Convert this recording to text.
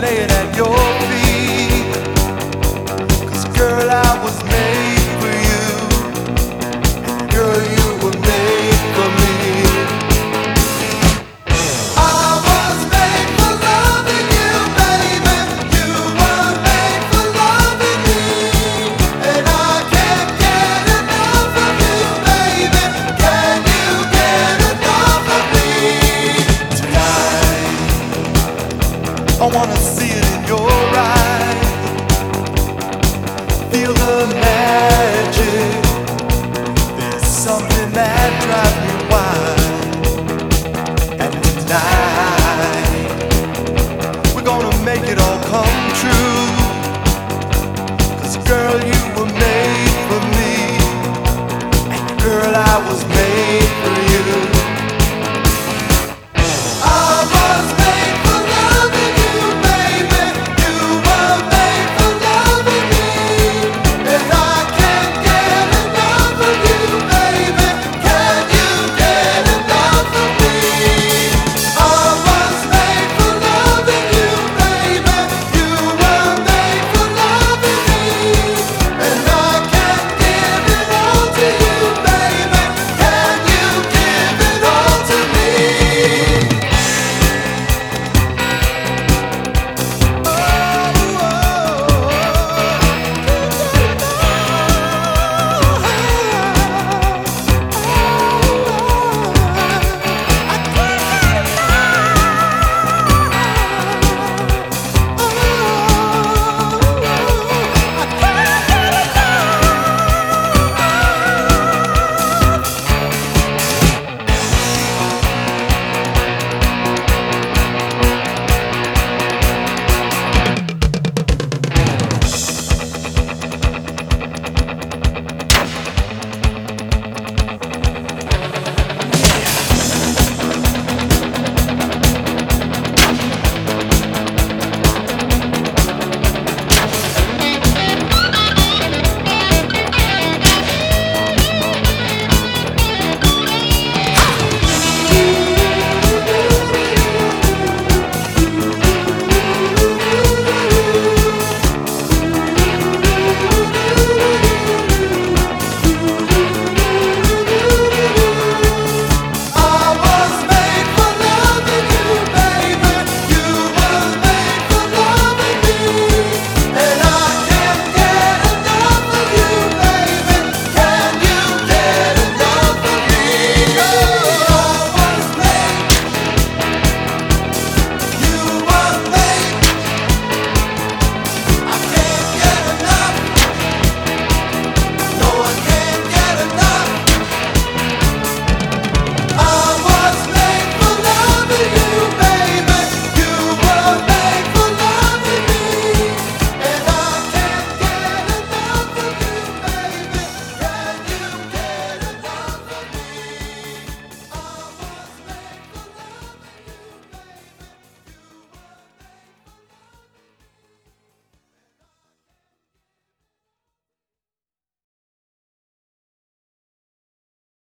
Lay it at your feet. Cause girl, I was made. Make it all come true. 'Cause girl, you